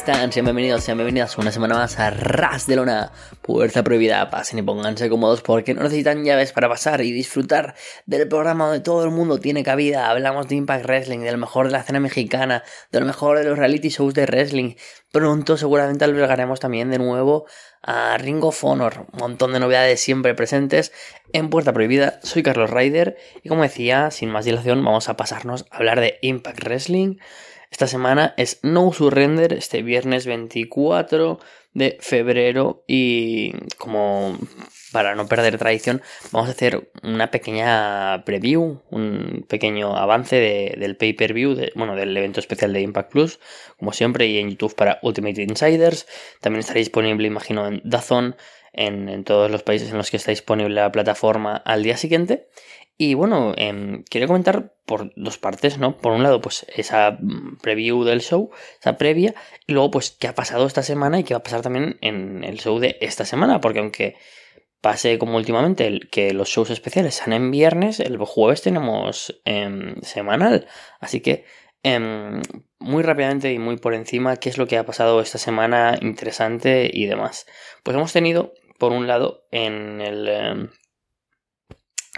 ¿Cómo están? Sean bienvenidos, sean bienvenidas una semana más a Ras de Lona. Puerta prohibida, pasen y pónganse cómodos porque no necesitan llaves para pasar y disfrutar del programa donde todo el mundo tiene cabida. Hablamos de Impact Wrestling, de lo mejor de la escena mexicana, de lo mejor de los reality shows de wrestling. Pronto seguramente albergaremos también de nuevo a Ring of Honor. Un montón de novedades siempre presentes en Puerta Prohibida. Soy Carlos Ryder y como decía, sin más dilación, vamos a pasarnos a hablar de Impact Wrestling esta semana es No Surrender, este viernes 24 de febrero y como para no perder tradición vamos a hacer una pequeña preview, un pequeño avance del pay-per-view, bueno, del evento especial de Impact Plus, como siempre, y en YouTube para Ultimate Insiders. También estará disponible, imagino, en Dazón, en, en todos los países en los que está disponible la plataforma al día siguiente. Y bueno, eh, quiero comentar por dos partes, ¿no? Por un lado, pues esa mm, preview del show, esa previa, y luego, pues, qué ha pasado esta semana y qué va a pasar también en el show de esta semana, porque aunque pase como últimamente que los shows especiales sean en viernes, el jueves tenemos eh, semanal, así que em, muy rápidamente y muy por encima, qué es lo que ha pasado esta semana interesante y demás. Pues hemos tenido, por un lado, en el em,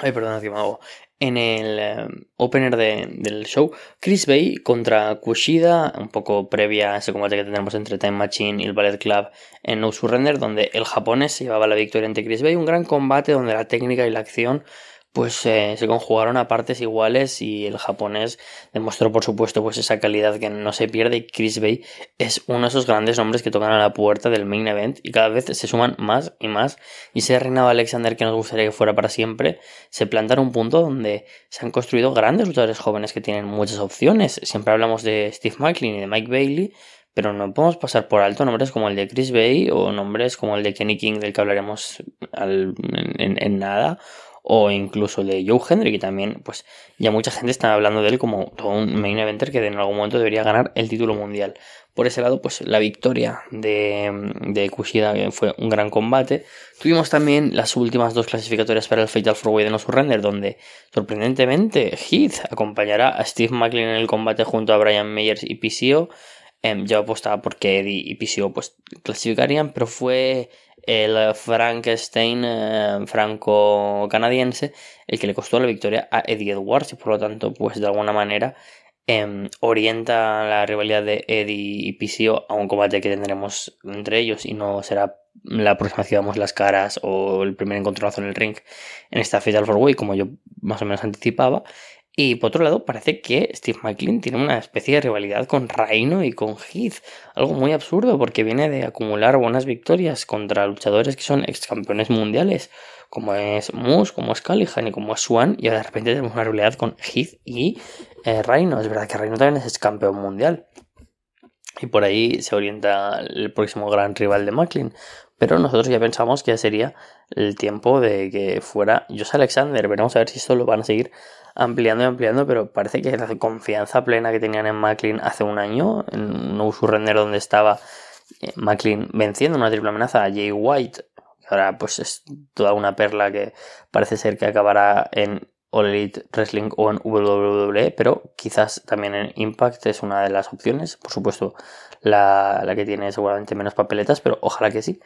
Ay, perdón, que me hago. En el eh, opener del show, Chris Bay contra Kushida, un poco previa a ese combate que tendremos entre Time Machine y el Ballet Club en No Surrender, donde el japonés se llevaba la victoria ante Chris Bay. Un gran combate donde la técnica y la acción pues eh, se conjugaron a partes iguales y el japonés demostró por supuesto pues esa calidad que no se pierde. Y Chris Bay es uno de esos grandes nombres que tocan a la puerta del main event y cada vez se suman más y más. Y ese reinado Alexander que nos gustaría que fuera para siempre se planta en un punto donde se han construido grandes luchadores jóvenes que tienen muchas opciones. Siempre hablamos de Steve Macklin y de Mike Bailey pero no podemos pasar por alto nombres como el de Chris Bay o nombres como el de Kenny King del que hablaremos en nada o incluso de Joe Hendry, que también, pues ya mucha gente está hablando de él como todo un main eventer que en algún momento debería ganar el título mundial. Por ese lado, pues la victoria de, de Kushida fue un gran combate. Tuvimos también las últimas dos clasificatorias para el Fatal 4 Way de No Surrender, donde sorprendentemente Heath acompañará a Steve Macklin en el combate junto a Brian Meyers y PCO. Em, yo apostaba porque Eddie y PCO pues clasificarían, pero fue el Frankenstein eh, franco-canadiense, el que le costó la victoria a Eddie Edwards y por lo tanto, pues de alguna manera em, orienta la rivalidad de Eddie y PCO a un combate que tendremos entre ellos y no será la próxima vez que damos las caras o el primer encontronazo en el ring en esta Fatal 4 Way como yo más o menos anticipaba y por otro lado, parece que Steve McLean tiene una especie de rivalidad con Reino y con Heath. Algo muy absurdo porque viene de acumular buenas victorias contra luchadores que son ex campeones mundiales, como es Moose, como es Callihan y como es Swan. Y de repente tenemos una rivalidad con Heath y eh, Reino. Es verdad que Reino también es ex campeón mundial. Y por ahí se orienta el próximo gran rival de McLean. Pero nosotros ya pensamos que ya sería el tiempo de que fuera Josh Alexander. Veremos a ver si esto lo van a seguir ampliando y ampliando, pero parece que la confianza plena que tenían en McLean hace un año, en un surrender donde estaba eh, McLean venciendo una triple amenaza a Jay White, que ahora pues es toda una perla que parece ser que acabará en All Elite Wrestling o en WWE, pero quizás también en Impact es una de las opciones, por supuesto la, la que tiene seguramente menos papeletas, pero ojalá que sí.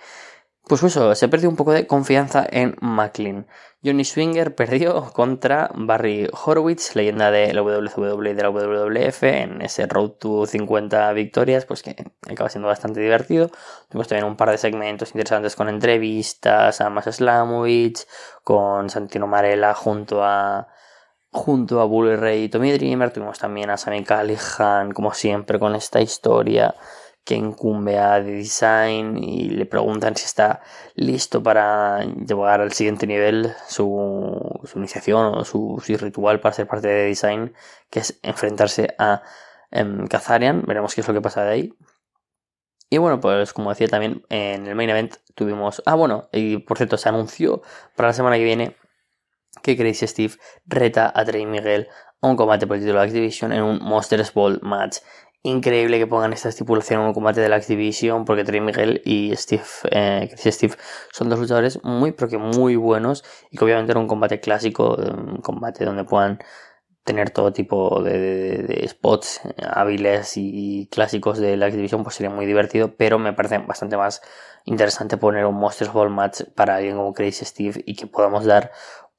Pues eso, se perdió un poco de confianza en McLean. Johnny Swinger perdió contra Barry Horowitz, leyenda de la WWE y de la WWF, en ese Road to 50 victorias, pues que acaba siendo bastante divertido. Tuvimos también un par de segmentos interesantes con entrevistas a Mas Slamovich, con Santino Marella junto a junto a Bully Ray y Tommy Dreamer. Tuvimos también a Sammy Callihan, como siempre, con esta historia que incumbe a The Design y le preguntan si está listo para llevar al siguiente nivel su, iniciación o su, ritual para ser parte de The Design, que es enfrentarse a em, Kazarian. Veremos qué es lo que pasa de ahí. Y bueno, pues como decía también en el main event tuvimos... Ah, bueno, y por cierto, se anunció para la semana que viene que Crazy Steve reta a Trey Miguel a un combate por el título de Activision en un Monsters Ball match increíble que pongan esta estipulación en un combate de la X-Division porque Trey Miguel y Steve, eh, Steve son dos luchadores muy, pero que muy buenos y que obviamente era un combate clásico, un combate donde puedan tener todo tipo de, spots hábiles y clásicos de la X pues sería muy divertido, pero me parece bastante más interesante poner un Monsters Ball match para alguien como Crazy Steve y que podamos dar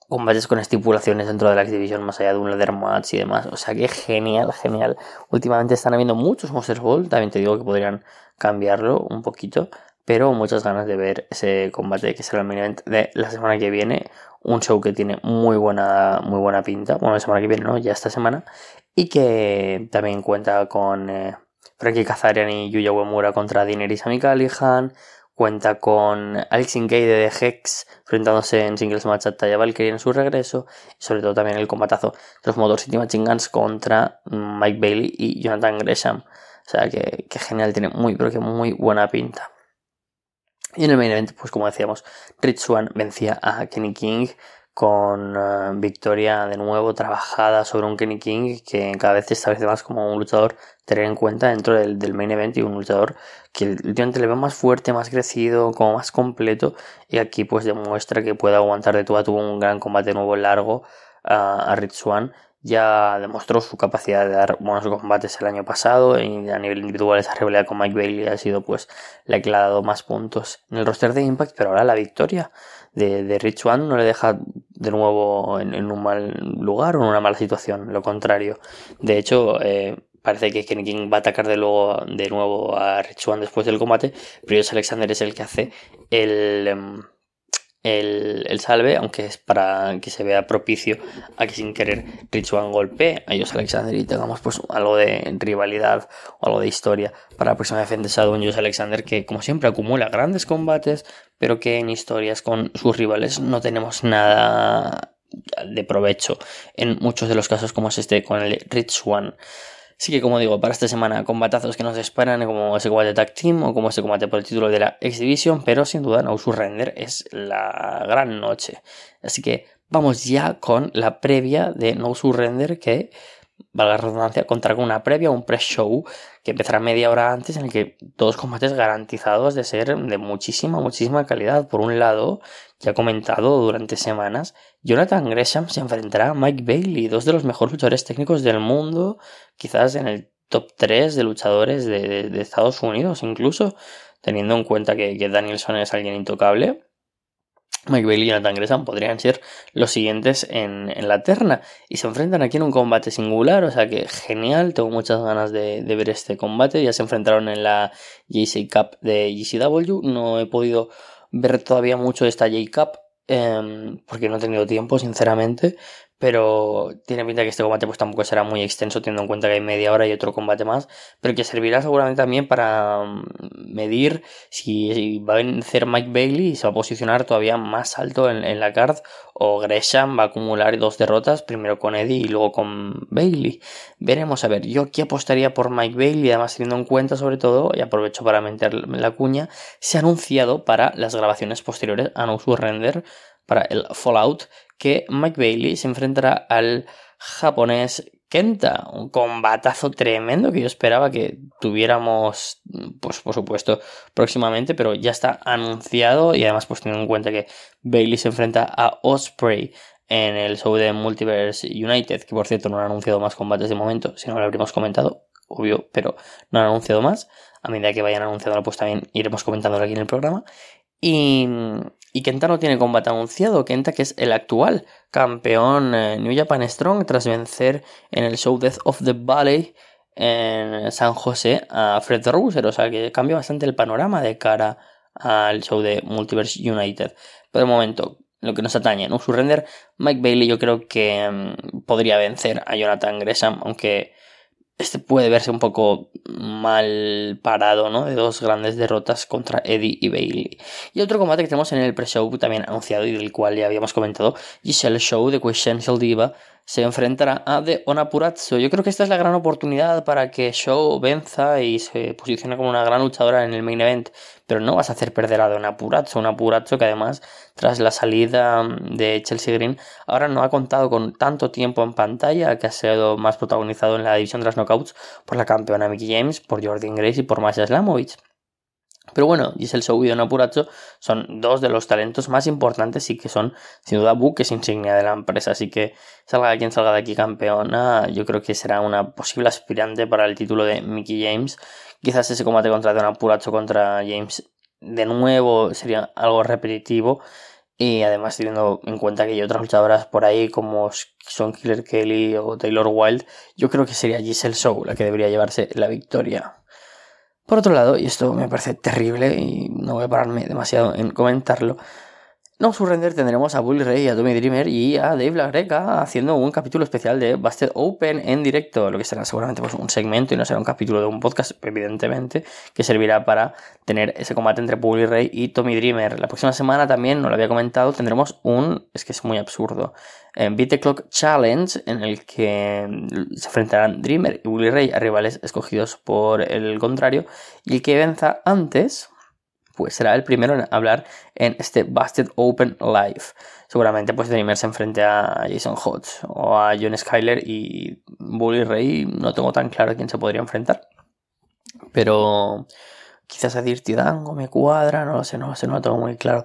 combates con estipulaciones dentro de la X-Division más allá de un ladder match y demás. O sea que genial, genial. Últimamente están habiendo muchos Monsters Ball, también te digo que podrían cambiarlo un poquito, pero muchas ganas de ver ese combate que será el main event de la semana que viene. Un show que tiene muy buena, muy buena pinta. Bueno, la semana que viene, ¿no? Ya esta semana. Y que también cuenta con eh, Frankie Kazarian y Yuya Uemura contra Dineris Amikalihan Cuenta con Alex Ingay de Hex enfrentándose en singles match a Taya Valkyrie en su regreso. Y sobre todo también el combatazo de los Motor City Machine Guns contra Mike Bailey y Jonathan Gresham. O sea que, genial, tiene muy, pero que muy buena pinta. Y en el main event, pues como decíamos, Rich Swan vencía a Kenny King con eh, victoria de nuevo trabajada sobre un Kenny King que cada vez se establece más como un luchador tener en cuenta dentro del, main event y un luchador que últimamente le veo más fuerte, más crecido, como más completo y aquí pues demuestra que puede aguantar de todo a tuvo un gran combate nuevo largo a Rich Swan ya demostró su capacidad de dar buenos combates el año pasado y a nivel individual esa rivalidad con Mike Bailey ha sido pues la que le ha dado más puntos en el roster de Impact pero ahora la victoria de, de Rich One no le deja de nuevo en, un mal lugar o en una mala situación, lo contrario. De hecho, eh, parece que Kenny King va a atacar de, luego, de nuevo a Rich One después del combate, pero Alexander es el que hace el... Em, el, salve, aunque es para que se vea propicio a que sin querer One golpee a ellos Alexander y tengamos pues algo de rivalidad o algo de historia para la próxima defensa de un Alexander que como siempre acumula grandes combates pero que en historias con sus rivales no tenemos nada de provecho en muchos de los casos como es este con el Rich One. Así que, como digo, para esta semana, combatazos que nos esperan, como ese combate tag team o como ese combate por el título de la X Division, pero sin duda No Surrender es la gran noche. Así que vamos ya con la previa de No Surrender que valga la redundancia, contra una previa, un pre-show que empezará media hora antes en el que todos combates garantizados de ser de muchísima, muchísima calidad. Por un lado, ya comentado durante semanas, Jonathan Gresham se enfrentará a Mike Bailey, dos de los mejores luchadores técnicos del mundo, quizás en el top 3 de luchadores de, Estados Unidos, incluso teniendo en cuenta que, que Danielson es alguien intocable. Mike Bailey y Jonathan Gresham podrían ser los siguientes en, la terna y se enfrentan aquí en un combate singular, o sea que genial, tengo muchas ganas de, ver este combate, ya se enfrentaron en la JC Cup de GCW, no he podido ver todavía mucho de esta J Cup em, porque no he tenido tiempo sinceramente, pero tiene pinta que este combate pues tampoco será muy extenso teniendo en cuenta que hay media hora y otro combate más, pero que servirá seguramente también para mm, medir si, va a vencer Mike Bailey y se va a posicionar todavía más alto en, la card o Gresham va a acumular dos derrotas, primero con Eddie y luego con Bailey. Veremos a ver, yo aquí apostaría por Mike Bailey, además teniendo en cuenta sobre todo, y aprovecho para meter la cuña, se ha anunciado para las grabaciones posteriores a No Surrender para el Fallout que Mike Bailey se enfrentará al japonés Kenta, un combatazo tremendo que yo esperaba que tuviéramos, pues por supuesto, próximamente, pero ya está anunciado y además pues teniendo en cuenta que Bailey se enfrenta a Osprey en el show de Multiverse United, que por cierto no han anunciado más combates de momento, si no lo habríamos comentado, obvio, pero no han anunciado más. A medida que vayan anunciándolo, pues también iremos comentándolo aquí en el programa. Y, y Kenta no tiene combate anunciado. Kenta, que es el actual campeón eh, New Japan Strong, tras vencer en el show Death of the Valley en San José a Fred Rouser. O sea que cambia bastante el panorama de cara al show de Multiverse United. Pero de momento, lo que nos atañe, ¿no? Surrender, Mike Bailey yo creo que mm, podría vencer a Jonathan Gresham, aunque este puede verse un poco mal parado, ¿no? De dos grandes derrotas contra Eddie y Bailey. Y otro combate que tenemos en el pre-show también anunciado y del cual ya habíamos comentado, Giselle Show de Quintessential Diva se enfrentará a The Onapurazzo. Yo creo que esta es la gran oportunidad para que Show venza y se posicione como una gran luchadora en el main event, pero no vas a hacer perder a The Onapurazzo, un Apurazzo que además tras la salida de Chelsea Green ahora no ha contado con tanto tiempo en pantalla, que ha sido más protagonizado en la división de las knockouts por la campeona Mickey James, por Jordan Grace y por Masha Slamovich. Pero bueno, Giselle Show y Don Apuracho son dos de los talentos más importantes y que son, sin duda, buques insignia de la empresa. Así que salga de quien salga de aquí campeona, yo creo que será una posible aspirante para el título de Mickey James. Quizás ese combate contra Don Apuracho contra James de nuevo sería algo repetitivo. Y además teniendo en cuenta que hay otras luchadoras por ahí como son Killer Kelly o Taylor Wilde, yo creo que sería Giselle Show la que debería llevarse la victoria. Por otro lado, y esto me parece terrible y no voy a pararme demasiado en comentarlo, no Surrender tendremos a Bully Ray, a Tommy Dreamer y a Dave LaGreca haciendo un capítulo especial de Busted Open en directo, lo que será seguramente pues, un segmento y no será un capítulo de un podcast, evidentemente, que servirá para tener ese combate entre Bully Ray y Tommy Dreamer. La próxima semana también, no lo había comentado, tendremos un, es que es muy absurdo, en Beat the Clock Challenge en el que se enfrentarán Dreamer y Bully Ray a rivales escogidos por el contrario y el que venza antes pues será el primero en hablar en este Busted Open Live. Seguramente pues Dreamer se enfrente a Jason Hodge o a John Skyler y Bully Ray no tengo tan claro quién se podría enfrentar. Pero quizás a Dirty Dango me cuadra, no lo sé, no lo sé, no lo tengo muy claro.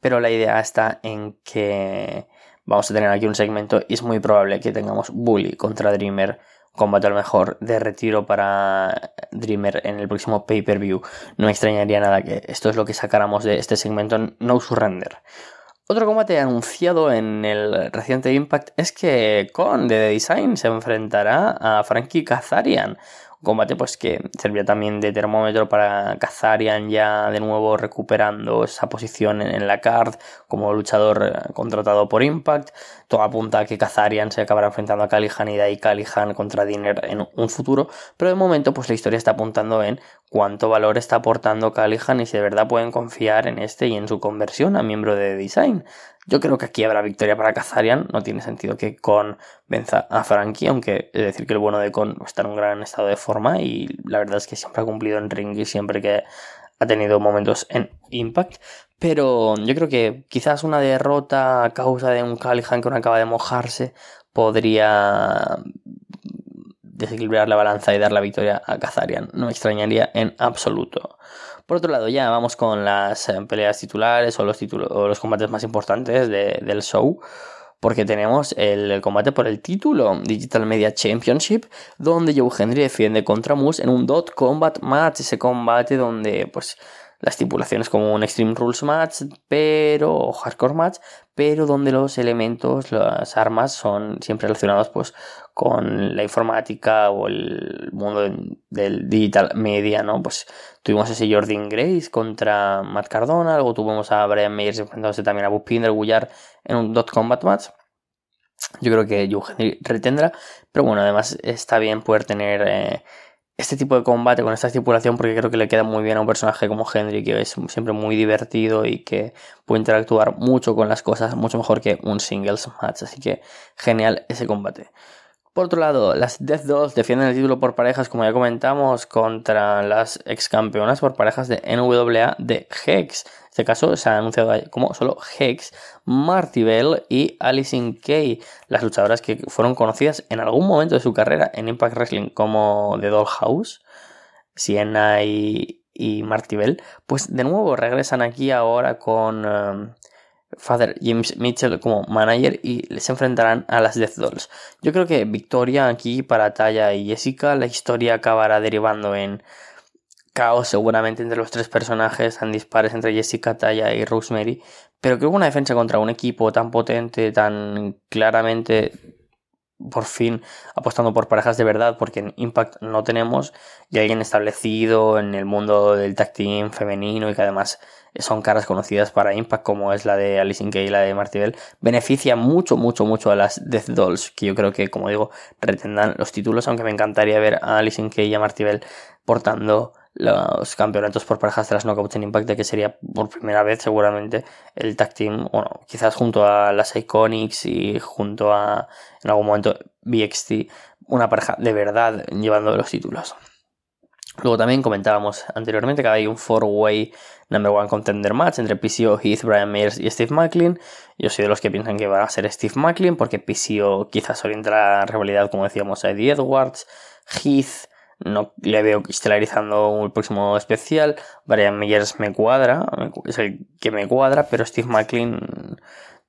Pero la idea está en que vamos a tener aquí un segmento y es muy probable que tengamos Bully contra Dreamer combate a lo mejor de retiro para Dreamer en el próximo pay-per-view. No me extrañaría nada que esto es lo que sacáramos de este segmento No Surrender. Otro combate anunciado en el reciente Impact es que Con de The Design se enfrentará a Frankie Kazarian, combate pues que servía también de termómetro para Kazarian ya de nuevo recuperando esa posición en la card como luchador eh, contratado por Impact. Todo apunta a que Kazarian se acabará enfrentando a Callihan y de ahí Callihan contra Dinner en un futuro, pero de momento pues la historia está apuntando en cuánto valor está aportando Callihan y si de verdad pueden confiar en este y en su conversión a miembro de Design. Yo creo que aquí habrá victoria para Kazarian. No tiene sentido que Con venza a Frankie, aunque es decir que el bueno de Con está en un gran estado de forma y la verdad es que siempre ha cumplido en ring y siempre que ha tenido momentos en Impact. Pero yo creo que quizás una derrota a causa de un Callihan que no acaba de mojarse podría desequilibrar la balanza y dar la victoria a Kazarian. No me extrañaría en absoluto. Por otro lado, ya vamos con las eh, peleas titulares o los, o los combates más importantes del show. Porque tenemos el combate por el título Digital Media Championship, donde Joe Henry defiende contra Moose en un dot combat match. Ese combate donde, pues, la estipulación es como un Extreme Rules match, pero o hardcore match, pero donde los elementos, las armas son siempre relacionados pues con la informática o el mundo del digital media, ¿no? Pues tuvimos ese Jordan Grace contra Matt Cardona, luego tuvimos a Brian Meyers enfrentándose también a Bupinder Gullar en un dot combat match. Yo creo que Joe retendrá, pero bueno, además está bien poder tener eh, este tipo de combate con esta estipulación porque creo que le queda muy bien a un personaje como Henry que es siempre muy divertido y que puede interactuar mucho con las cosas mucho mejor que un singles match así que genial ese combate por otro lado, las Death Dolls defienden el título por parejas, como ya comentamos, contra las ex campeonas por parejas de NWA de Hex. Este caso se ha anunciado como solo Hex, Marty Bell y Alison Kay, las luchadoras que fueron conocidas en algún momento de su carrera en Impact Wrestling como The Dollhouse, Sienna y, y Marty Bell, pues de nuevo regresan aquí ahora con... Um, Father James Mitchell como manager y se enfrentarán a las Death Dolls. Yo creo que victoria aquí para Taya y Jessica. La historia acabará derivando en caos seguramente entre los tres personajes, tan dispares entre Jessica, Taya y Rosemary. Pero creo que una defensa contra un equipo tan potente, tan claramente por fin apostando por parejas de verdad, porque en Impact no tenemos, y alguien establecido en el mundo del tag team femenino y que además son caras conocidas para Impact, como es la de Alice Kay y la de Martibel, beneficia mucho, mucho, mucho a las Death Dolls, que yo creo que, como digo, retendan los títulos, aunque me encantaría ver a Alice Kay y a Martibel portando los campeonatos por parejas las Knockouts en Impact, que sería por primera vez seguramente el tag team, bueno, quizás junto a las Iconics y junto a, en algún momento, BXT, una pareja de verdad llevando los títulos. Luego también comentábamos anteriormente que hay un four-way number one contender match entre PCO, Heath, Brian Myers y Steve Macklin. Yo soy de los que piensan que va a ser Steve Macklin porque PCO quizás orienta la rivalidad, como decíamos, a Eddie Edwards. Heath no le veo estelarizando un próximo especial. Brian Meyers me cuadra, es el que me cuadra, pero Steve McLean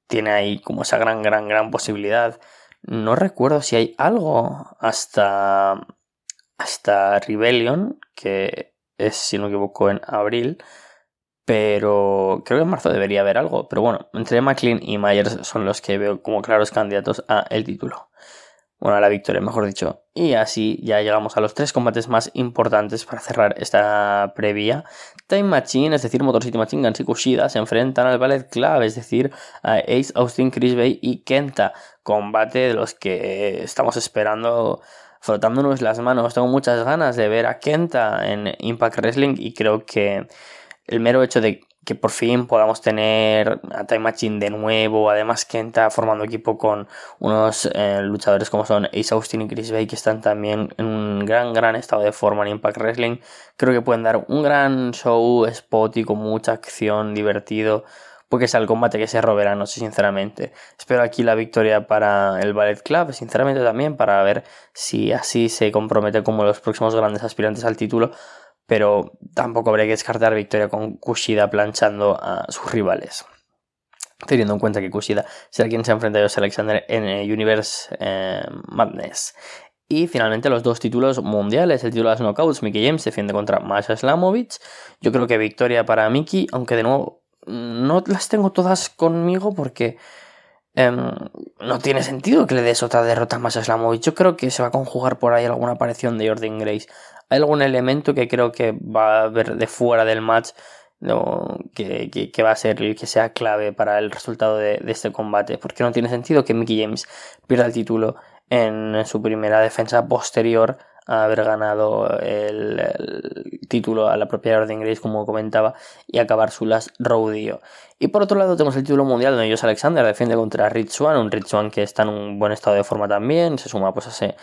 tiene ahí como esa gran, gran, gran posibilidad. No recuerdo si hay algo hasta, hasta Rebellion, que es, si no me equivoco, en abril. Pero creo que en marzo debería haber algo. Pero bueno, entre McLean y Myers son los que veo como claros candidatos a el título. Bueno, a la victoria, mejor dicho. Y así ya llegamos a los tres combates más importantes para cerrar esta previa. Time Machine, es decir, Motor City Machine Guns y Kushida se enfrentan al Ballet Club, es decir, a Ace, Austin, Chris Bay y Kenta. Combate de los que estamos esperando frotándonos las manos. Tengo muchas ganas de ver a Kenta en Impact Wrestling y creo que el mero hecho de que por fin podamos tener a Time Machine de nuevo, además Kenta formando equipo con unos eh, luchadores como son Ace Austin y Chris Bay que están también en un gran gran estado de forma en Impact Wrestling, creo que pueden dar un gran show spot y con mucha acción, divertido, porque es el combate que se robará, no sé sinceramente. Espero aquí la victoria para el Ballet Club, sinceramente también, para ver si así se compromete como los próximos grandes aspirantes al título pero tampoco habría que descartar victoria con Kushida planchando a sus rivales. Teniendo en cuenta que Kushida será quien se enfrenta a Alexander en Universe eh, Madness. Y finalmente los dos títulos mundiales. El título de las Knockouts, Mickey James defiende contra Masha Slamovic. Yo creo que victoria para Mickey, aunque de nuevo no las tengo todas conmigo porque em, no tiene sentido que le des otra derrota a Masha Slamovic. Yo creo que se va a conjugar por ahí alguna aparición de Jordan Grace hay algún elemento que creo que va a haber de fuera del match que, va a ser que sea clave para el resultado de, este combate. Porque no tiene sentido que Mickey James pierda el título en su primera defensa posterior haber ganado el, título a la propia Orden Grace, como comentaba, y acabar su last rodeo. Y por otro lado tenemos el título mundial donde ellos Alexander defiende contra Rich Swan, un Rich Swan que está en un buen estado de forma también, se suma pues a ese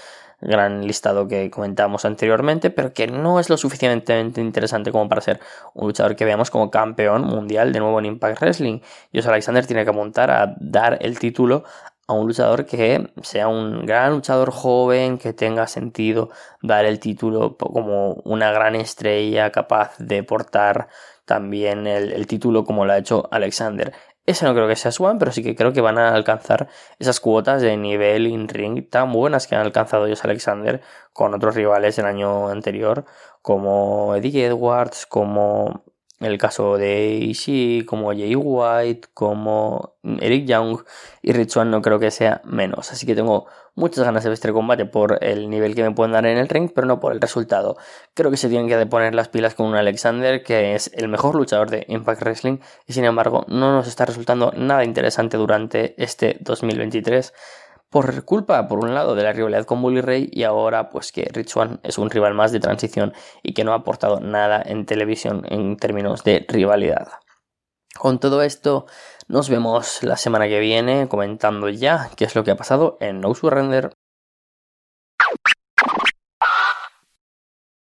gran listado que comentamos anteriormente, pero que no es lo suficientemente interesante como para ser un luchador que veamos como campeón mundial de nuevo en Impact Wrestling. Jose Alexander tiene que apuntar a dar el título a un luchador que sea un gran luchador joven, que tenga sentido dar el título como una gran estrella capaz de portar también el, título como lo ha hecho Alexander. Ese no creo que sea Swan, pero sí que creo que van a alcanzar esas cuotas de nivel in-ring tan buenas que han alcanzado ellos Alexander con otros rivales el año anterior, como Eddie Edwards, como el caso de Ishii, como Jay White, como Eric Young y Rich no creo que sea menos. Así que tengo muchas ganas de ver este combate por el nivel que me pueden dar en el ring, pero no por el resultado. Creo que se tienen que poner las pilas con un Alexander que es el mejor luchador de Impact Wrestling y sin embargo no nos está resultando nada interesante durante este 2023 por culpa, por un lado, de la rivalidad con Bully Ray y ahora pues que Rich Swan es un rival más de transición y que no ha aportado nada en televisión en términos de rivalidad. Con todo esto, nos vemos la semana que viene comentando ya qué es lo que ha pasado en No Surrender.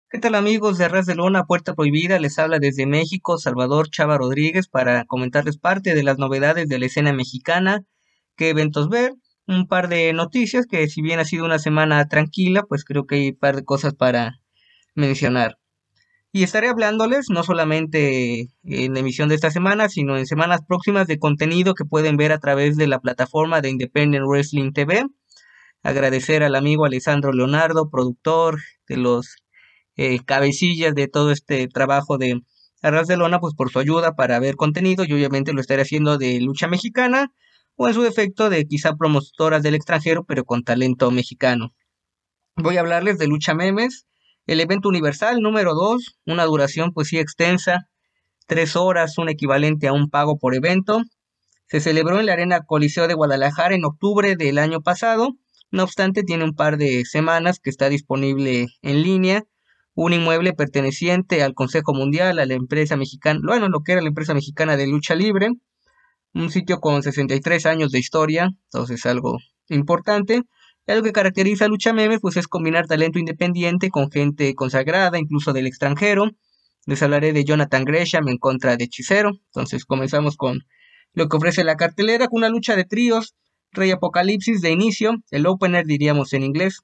¿Qué tal amigos de Ras de Lona, Puerta Prohibida? Les habla desde México Salvador Chava Rodríguez para comentarles parte de las novedades de la escena mexicana, qué eventos ver un par de noticias que si bien ha sido una semana tranquila, pues creo que hay un par de cosas para mencionar. Y estaré hablándoles no solamente en la emisión de esta semana, sino en semanas próximas de contenido que pueden ver a través de la plataforma de Independent Wrestling TV. Agradecer al amigo Alessandro Leonardo, productor de los eh, cabecillas de todo este trabajo de Arras de Lona, pues por su ayuda para ver contenido y obviamente lo estaré haciendo de lucha mexicana o en su defecto de quizá promotoras del extranjero pero con talento mexicano. Voy a hablarles de Lucha Memes, el evento universal número 2, una duración pues sí extensa, tres horas, un equivalente a un pago por evento. Se celebró en la Arena Coliseo de Guadalajara en octubre del año pasado, no obstante tiene un par de semanas que está disponible en línea, un inmueble perteneciente al Consejo Mundial, a la empresa mexicana, bueno, lo que era la empresa mexicana de lucha libre, un sitio con 63 años de historia, entonces algo importante. Y algo que caracteriza a Lucha Memes pues es combinar talento independiente con gente consagrada, incluso del extranjero. Les hablaré de Jonathan Gresham en contra de Hechicero. Entonces comenzamos con lo que ofrece la cartelera, con una lucha de tríos, Rey Apocalipsis de inicio, el opener diríamos en inglés.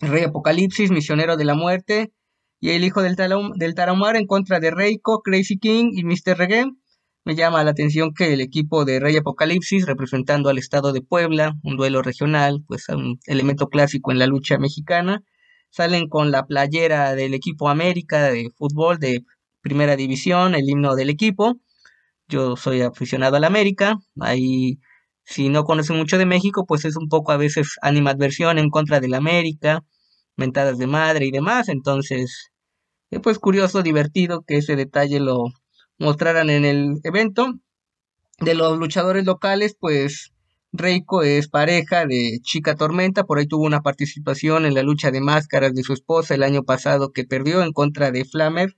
Rey Apocalipsis, Misionero de la Muerte, y el Hijo del, del en contra de Reiko, Crazy King y Mr. Reggae. Me llama la atención que el equipo de Rey Apocalipsis, representando al estado de Puebla, un duelo regional, pues un elemento clásico en la lucha mexicana, salen con la playera del equipo América de fútbol de primera división, el himno del equipo. Yo soy aficionado al América, ahí si no conocen mucho de México, pues es un poco a veces animadversión en contra del América, mentadas de madre y demás, entonces, es pues curioso, divertido que ese detalle lo mostraran en el evento. De los luchadores locales, pues Reiko es pareja de Chica Tormenta, por ahí tuvo una participación en la lucha de máscaras de su esposa el año pasado que perdió en contra de Flammer.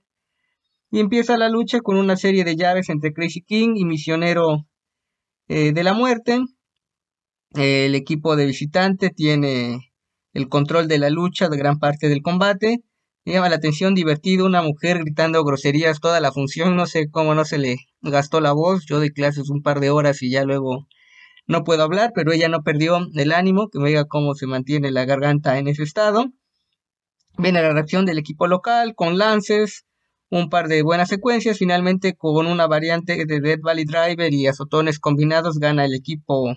Y empieza la lucha con una serie de llaves entre Crazy King y Misionero eh, de la Muerte. el equipo de visitante tiene el control de la lucha de gran parte del combate llama la atención divertido una mujer gritando groserías toda la función. No sé cómo no se le gastó la voz. Yo doy clases un par de horas y ya luego no puedo hablar, pero ella no perdió el ánimo. Que me diga cómo se mantiene la garganta en ese estado. Viene la reacción del equipo local con lances, un par de buenas secuencias. Finalmente, con una variante de Dead Valley Driver y azotones combinados, gana el equipo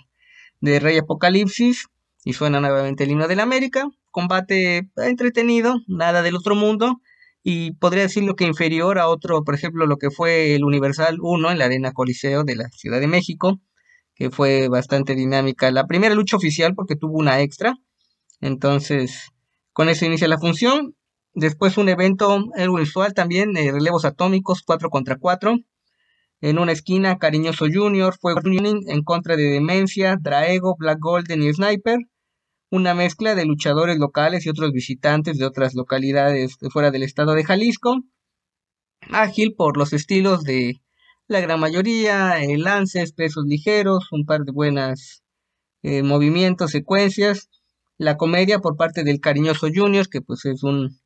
de Rey Apocalipsis y suena nuevamente el himno de la América combate entretenido, nada del otro mundo, y podría decirlo que inferior a otro, por ejemplo, lo que fue el Universal 1 en la Arena Coliseo de la Ciudad de México, que fue bastante dinámica. La primera lucha oficial porque tuvo una extra, entonces con eso inicia la función. Después un evento usual también, de relevos atómicos 4 contra 4. En una esquina, Cariñoso Junior, fue en contra de Demencia, Draego, Black Golden y Sniper una mezcla de luchadores locales y otros visitantes de otras localidades de fuera del estado de Jalisco. Ágil por los estilos de la gran mayoría, eh, lances, pesos ligeros, un par de buenas eh, movimientos, secuencias. La comedia por parte del cariñoso Junior, que pues es un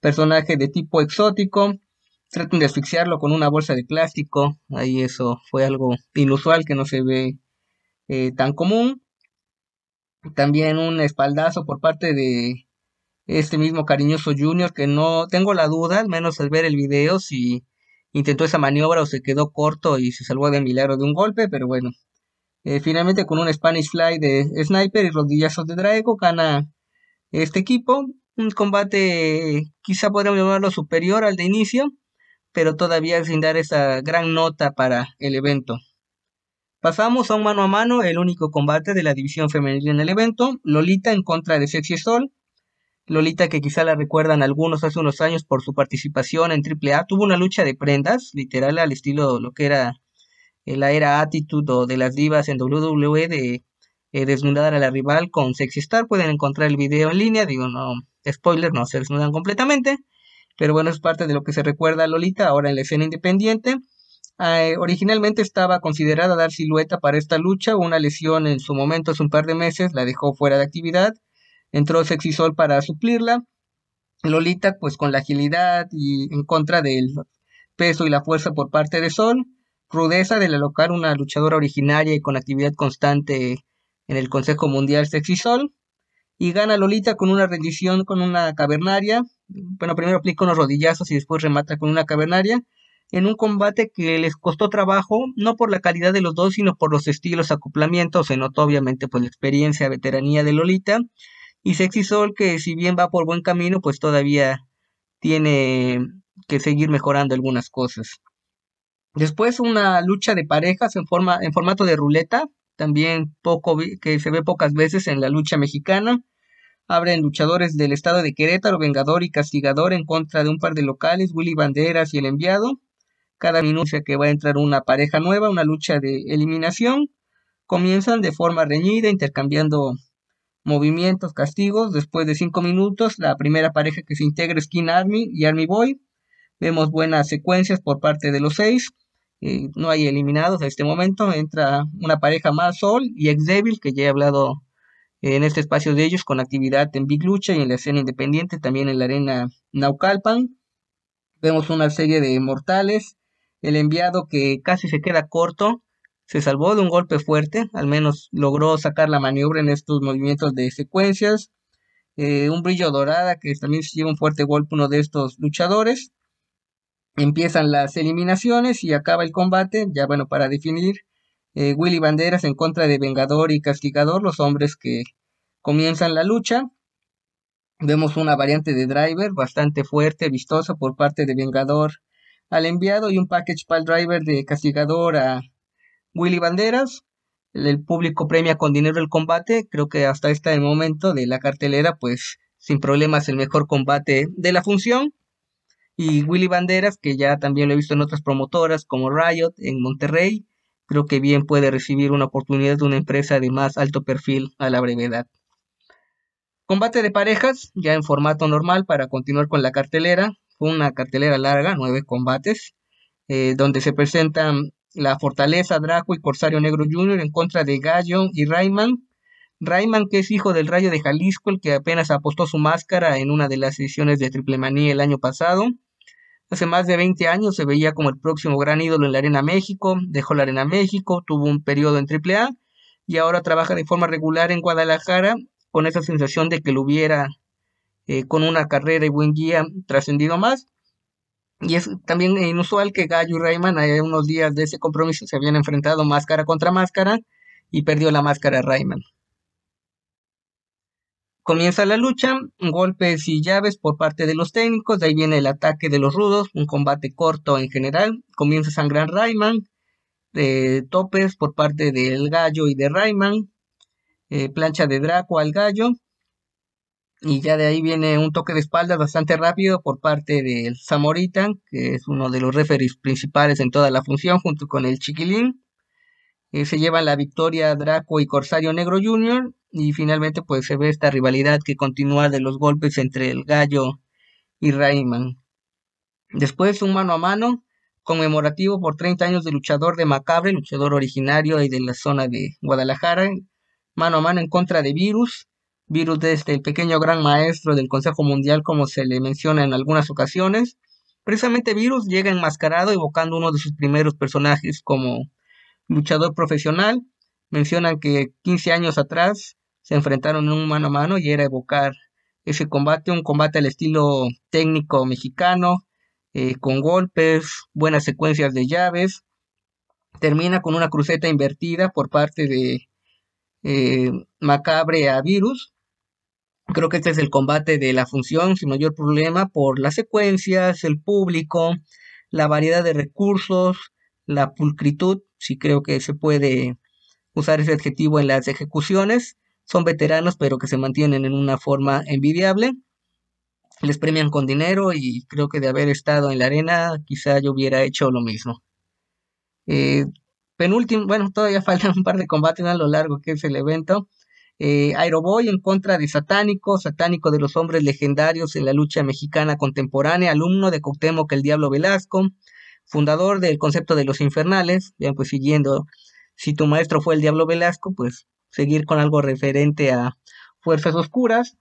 personaje de tipo exótico. Tratan de asfixiarlo con una bolsa de plástico. Ahí eso fue algo inusual que no se ve eh, tan común. También un espaldazo por parte de este mismo cariñoso Junior que no tengo la duda, al menos al ver el video, si intentó esa maniobra o se quedó corto y se salvó de milagro de un golpe, pero bueno. Eh, finalmente con un Spanish Fly de Sniper y rodillazos de Drago gana este equipo. Un combate quizá podríamos llamarlo superior al de inicio, pero todavía sin dar esa gran nota para el evento. Pasamos a un mano a mano, el único combate de la división femenina en el evento, Lolita en contra de Sexy Sol. Lolita que quizá la recuerdan algunos hace unos años por su participación en AAA, tuvo una lucha de prendas, literal al estilo lo que era la era Attitude o de las divas en WWE de eh, desnudar a la rival con Sexy Star. Pueden encontrar el video en línea, digo, no, spoiler, no se desnudan completamente, pero bueno, es parte de lo que se recuerda a Lolita ahora en la escena independiente. Eh, originalmente estaba considerada dar silueta para esta lucha, una lesión en su momento hace un par de meses la dejó fuera de actividad, entró Sexy Sol para suplirla, Lolita pues con la agilidad y en contra del peso y la fuerza por parte de Sol, rudeza de alocar una luchadora originaria y con actividad constante en el Consejo Mundial Sexy Sol, y gana Lolita con una rendición con una cavernaria, bueno primero aplica unos rodillazos y después remata con una cavernaria, en un combate que les costó trabajo, no por la calidad de los dos, sino por los estilos, acoplamientos, se notó obviamente pues la experiencia, veteranía de Lolita, y Sexy Sol que si bien va por buen camino, pues todavía tiene que seguir mejorando algunas cosas. Después una lucha de parejas en, forma, en formato de ruleta, también poco que se ve pocas veces en la lucha mexicana. Abren luchadores del estado de Querétaro, Vengador y Castigador en contra de un par de locales, Willy Banderas y el enviado. Cada minuto que va a entrar una pareja nueva, una lucha de eliminación. Comienzan de forma reñida, intercambiando movimientos, castigos. Después de cinco minutos, la primera pareja que se integra es King Army y Army Boy. Vemos buenas secuencias por parte de los seis. Eh, no hay eliminados en este momento. Entra una pareja más, Sol y Ex Devil, que ya he hablado en este espacio de ellos con actividad en Big Lucha y en la escena independiente, también en la arena Naucalpan. Vemos una serie de mortales el enviado que casi se queda corto se salvó de un golpe fuerte, al menos logró sacar la maniobra en estos movimientos de secuencias. eh, un brillo dorada que también se lleva un fuerte golpe uno de estos luchadores. Empiezan las eliminaciones y acaba el combate, ya bueno, para definir eh, Willy Banderas en contra de Vengador y Castigador, los hombres que comienzan la lucha. Vemos una variante de driver bastante fuerte, vistosa por parte de Vengador al enviado y un package para el driver de Castigador a Willy Banderas. El público premia con dinero el combate. Creo que hasta este momento de la cartelera, pues sin problemas el mejor combate de la función. Y Willy Banderas, que ya también lo he visto en otras promotoras como Riot en Monterrey, creo que bien puede recibir una oportunidad de una empresa de más alto perfil a la brevedad. Combate de parejas, ya en formato normal para continuar con la cartelera. Fue una cartelera larga, nueve combates, eh, donde se presentan la Fortaleza, Draco y Corsario Negro Jr. en contra de Gallo y Rayman. Rayman, que es hijo del Rayo de Jalisco, el que apenas apostó su máscara en una de las ediciones de Triple Manía el año pasado. Hace más de 20 años se veía como el próximo gran ídolo en la Arena México, dejó la Arena México, tuvo un periodo en AAA y ahora trabaja de forma regular en Guadalajara con esa sensación de que lo hubiera eh, con una carrera y buen guía trascendido más. Y es también inusual que Gallo y Rayman a unos días de ese compromiso se habían enfrentado máscara contra máscara y perdió la máscara Rayman. Comienza la lucha, golpes y llaves por parte de los técnicos, de ahí viene el ataque de los rudos, un combate corto en general, comienza sangrar Rayman, topes por parte del gallo y de Rayman, eh, plancha de Draco al gallo, y ya de ahí viene un toque de espalda bastante rápido por parte del Zamorita, que es uno de los referees principales en toda la función, junto con el Chiquilín. Eh, se llevan la victoria Draco y Corsario Negro Jr. Y finalmente pues se ve esta rivalidad que continúa de los golpes entre el Gallo y Rayman. Después un mano a mano conmemorativo por 30 años de luchador de Macabre, luchador originario y de la zona de Guadalajara, mano a mano en contra de Virus Virus desde el pequeño gran maestro del Consejo Mundial, como se le menciona en algunas ocasiones. Precisamente Virus llega enmascarado evocando uno de sus primeros personajes como luchador profesional. Mencionan que 15 años atrás se enfrentaron en un mano a mano y era evocar ese combate, un combate al estilo técnico mexicano, eh, con golpes, buenas secuencias de llaves. Termina con una cruceta invertida por parte de eh, Macabre a Virus, Creo que este es el combate de la función sin mayor problema por las secuencias, el público, la variedad de recursos, la pulcritud, si creo que se puede usar ese adjetivo en las ejecuciones. Son veteranos pero que se mantienen en una forma envidiable. Les premian con dinero y creo que de haber estado en la arena quizá yo hubiera hecho lo mismo. Eh, penúltimo, bueno, todavía faltan un par de combates a lo largo que es el evento. Eh, Aeroboy en contra de Satánico, Satánico de los hombres legendarios en la lucha mexicana contemporánea, alumno de Cuauhtémoc el Diablo Velasco, fundador del concepto de los infernales, bien pues siguiendo, si tu maestro fue el Diablo Velasco, pues seguir con algo referente a fuerzas oscuras.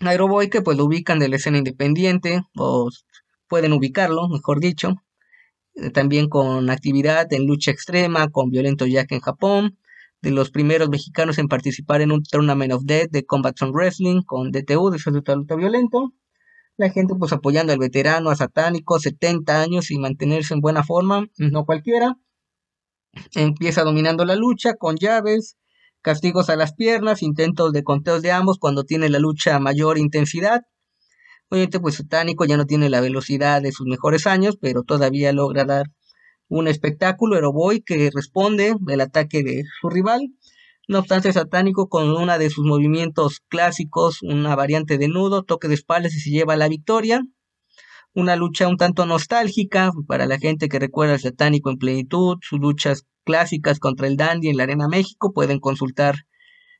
Aeroboy que pues lo ubican de la escena independiente, o pueden ubicarlo, mejor dicho, eh, también con actividad en lucha extrema, con Violento Jack en Japón, de los primeros mexicanos en participar en un Tournament of Death de Combat Zone Wrestling con DTU, de Luta Violento. La gente pues apoyando al veterano, a Satánico, 70 años y mantenerse en buena forma, no cualquiera. Empieza dominando la lucha con llaves, castigos a las piernas, intentos de conteos de ambos cuando tiene la lucha mayor intensidad. Obviamente pues Satánico ya no tiene la velocidad de sus mejores años, pero todavía logra dar un espectáculo Aeroboy que responde del ataque de su rival. No obstante, Satánico con uno de sus movimientos clásicos, una variante de nudo, toque de espaldas y se lleva la victoria. Una lucha un tanto nostálgica para la gente que recuerda al Satánico en plenitud, sus luchas clásicas contra el Dandy en la Arena México. Pueden consultar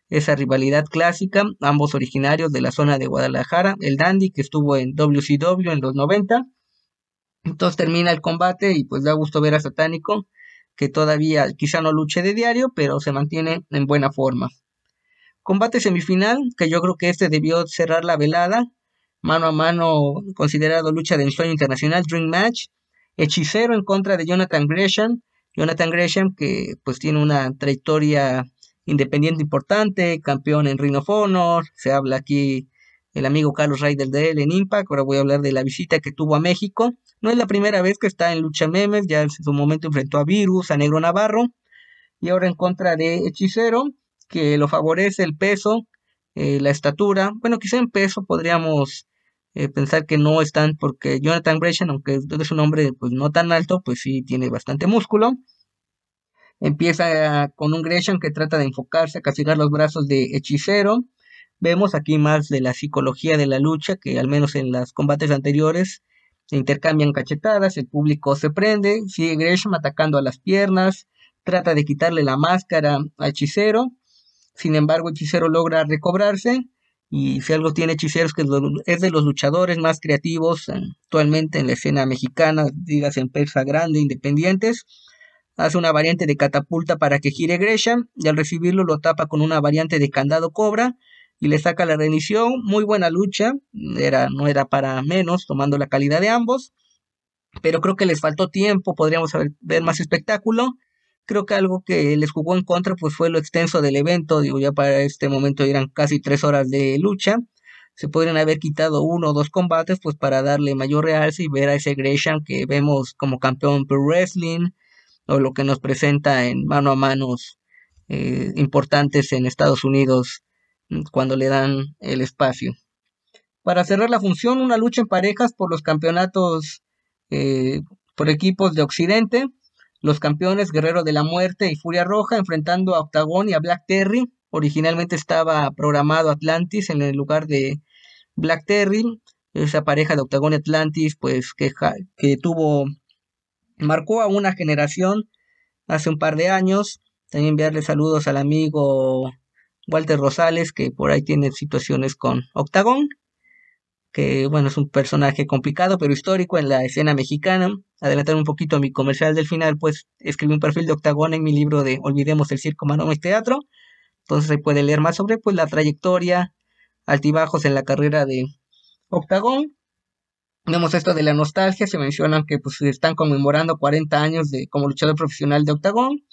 esa rivalidad clásica, ambos originarios de la zona de Guadalajara. El Dandy que estuvo en WCW en los 90 entonces termina el combate y pues da gusto ver a Satánico, que todavía quizá no luche de diario, pero se mantiene en buena forma. Combate semifinal, que yo creo que este debió cerrar la velada, mano a mano considerado lucha de ensueño internacional, Dream Match, hechicero en contra de Jonathan Gresham, Jonathan Gresham que pues tiene una trayectoria independiente importante, campeón en Ring of Honor, se habla aquí el amigo Carlos Ryder de él en Impact. Ahora voy a hablar de la visita que tuvo a México. No es la primera vez que está en lucha memes, ya en su momento enfrentó a Virus, a Negro Navarro, y ahora en contra de Hechicero, que lo favorece el peso, eh, la estatura. Bueno, quizá en peso podríamos eh, pensar que no están, porque Jonathan Gresham, aunque es un hombre pues no tan alto, pues sí tiene bastante músculo. Empieza con un Gresham que trata de enfocarse a castigar los brazos de Hechicero Vemos aquí más de la psicología de la lucha, que al menos en los combates anteriores se intercambian cachetadas, el público se prende, sigue Gresham atacando a las piernas, trata de quitarle la máscara a Hechicero, sin embargo Hechicero logra recobrarse y si algo tiene Hechicero es que es de los luchadores más creativos actualmente en la escena mexicana, digas en pesa grande, independientes, hace una variante de catapulta para que gire Gresham y al recibirlo lo tapa con una variante de candado cobra y le saca la rendición. Muy buena lucha, era, no era para menos, tomando la calidad de ambos, pero creo que les faltó tiempo, podríamos ver más espectáculo. Creo que algo que les jugó en contra pues fue lo extenso del evento, digo ya para este momento eran casi tres horas de lucha. Se podrían haber quitado uno o dos combates pues para darle mayor realce y ver a ese Gresham que vemos como campeón pro wrestling o lo que nos presenta en mano a manos eh, importantes en Estados Unidos cuando le dan el espacio. Para cerrar la función, una lucha en parejas por los campeonatos eh, por equipos de Occidente. Los campeones Guerrero de la Muerte y Furia Roja enfrentando a Octagon y a Black Terry. Originalmente estaba programado Atlantis en el lugar de Black Terry. Esa pareja de Octagon y Atlantis, pues que, que tuvo, marcó a una generación hace un par de años. También enviarle saludos al amigo Walter Rosales, que por ahí tiene situaciones con Octagón, que bueno, es un personaje complicado pero histórico en la escena mexicana. Adelantar un poquito mi comercial del final, pues escribí un perfil de Octagón en mi libro de Olvidemos el Circo, Manoma y Teatro. Entonces ahí puede leer más sobre pues la trayectoria, altibajos en la carrera de Octagón. Vemos esto de la nostalgia, se mencionan que pues están conmemorando 40 años de como luchador profesional de Octagón.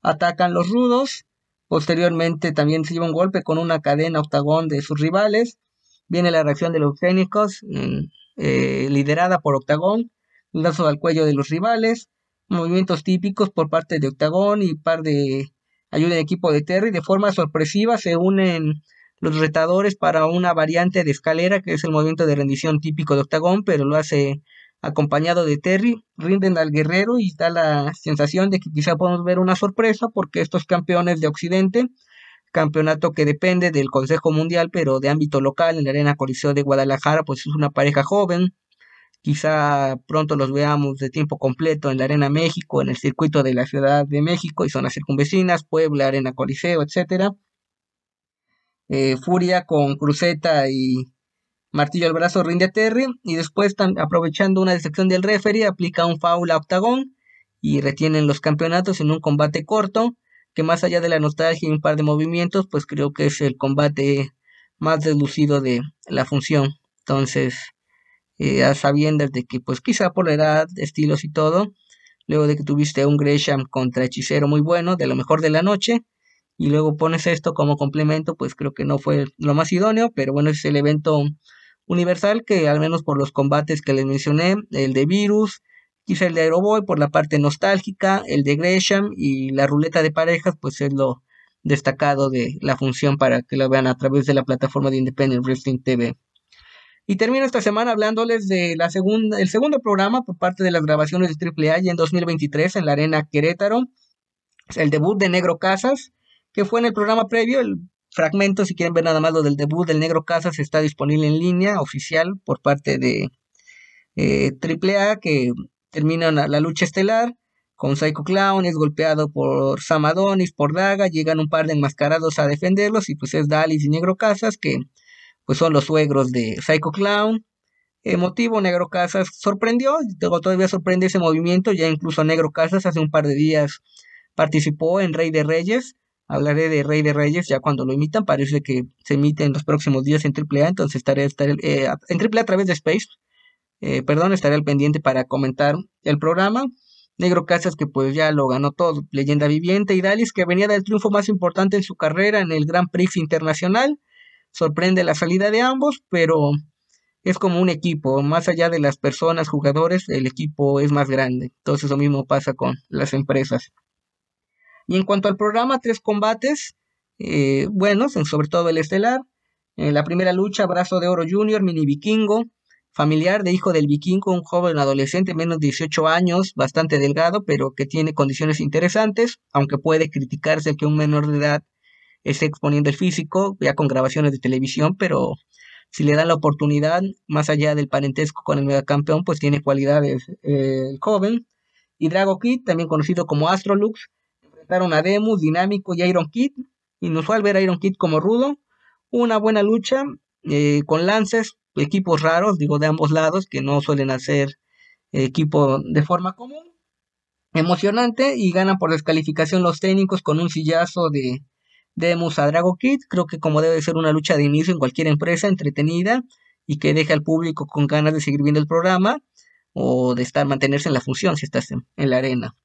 Atacan los rudos, Posteriormente también se lleva un golpe con una cadena octagón de sus rivales. Viene la reacción de los técnicos, mm, eh, liderada por Octagón, lazo al cuello de los rivales, movimientos típicos por parte de Octagón y par de ayuda en equipo de Terry. De forma sorpresiva se unen los retadores para una variante de escalera, que es el movimiento de rendición típico de Octagón, pero lo hace acompañado de Terry, rinden al guerrero y da la sensación de que quizá podemos ver una sorpresa porque estos campeones de Occidente, campeonato que depende del Consejo Mundial, pero de ámbito local en la Arena Coliseo de Guadalajara, pues es una pareja joven. Quizá pronto los veamos de tiempo completo en la Arena México, en el circuito de la Ciudad de México y zonas circunvecinas, Puebla, Arena Coliseo, etcétera. Eh, Furia con Cruceta y Martillo al brazo rinde a Terry y después, aprovechando una decepción del referee, aplica un foul a Octagon y retienen los campeonatos en un combate corto que más allá de la nostalgia y un par de movimientos, pues creo que es el combate más deslucido de la función. Entonces, eh, a sabiendas de que pues quizá por la edad, estilos y todo, luego de que tuviste un Gresham contra Hechicero muy bueno, de lo mejor de la noche, y luego pones esto como complemento, pues creo que no fue lo más idóneo, pero bueno, es el evento Universal, que al menos por los combates que les mencioné, el de Virus, quizá el de Aeroboy por la parte nostálgica, el de Gresham y la ruleta de parejas, pues es lo destacado de la función para que lo vean a través de la plataforma de Independent Wrestling TV. Y termino esta semana hablándoles de la segunda, el segundo programa por parte de las grabaciones de AAA en 2023 en la Arena Querétaro, el debut de Negro Casas, que fue en el programa previo, el fragmentos, si quieren ver nada más lo del debut del Negro Casas, está disponible en línea, oficial, por parte de eh, AAA, que termina la lucha estelar con Psycho Clown, es golpeado por Sam Adonis, por Daga, llegan un par de enmascarados a defenderlos, y pues es Dalis y Negro Casas, que pues son los suegros de Psycho Clown. Emotivo, Negro Casas sorprendió, todavía sorprende ese movimiento, ya incluso Negro Casas hace un par de días participó en Rey de Reyes, Hablaré de Rey de Reyes ya cuando lo imitan. Parece que se emite en los próximos días en AAA. Entonces estaré, estaré eh, en AAA a través de Space. Eh, perdón, estaré al pendiente para comentar el programa. Negro Casas que pues ya lo ganó todo, leyenda viviente, y Dalis que venía del triunfo más importante en su carrera en el Grand Prix Internacional, sorprende la salida de ambos, pero es como un equipo, más allá de las personas, jugadores, el equipo es más grande. Entonces lo mismo pasa con las empresas. Y en cuanto al programa, tres combates eh, buenos, sobre todo el estelar. En la primera lucha, Brazo de Oro Junior, mini vikingo, familiar de hijo del vikingo, un joven adolescente, menos de 18 años, bastante delgado, pero que tiene condiciones interesantes, aunque puede criticarse que un menor de edad esté exponiendo el físico, ya con grabaciones de televisión, pero si le dan la oportunidad, más allá del parentesco con el megacampeón, pues tiene cualidades eh, el joven. Y Drago Kid, también conocido como Astrolux, enfrentaron a Demus, Dinámico y Iron Kid. Inusual ver a Iron Kid como rudo. Una buena lucha eh, con lances, equipos raros, digo, de ambos lados, que no suelen hacer equipo de forma común. Emocionante y ganan por descalificación los técnicos con un sillazo de Demus a Drago Kid. Creo que como debe ser una lucha de inicio en cualquier empresa entretenida y que deje al público con ganas de seguir viendo el programa o de estar mantenerse en la función si estás en, la arena.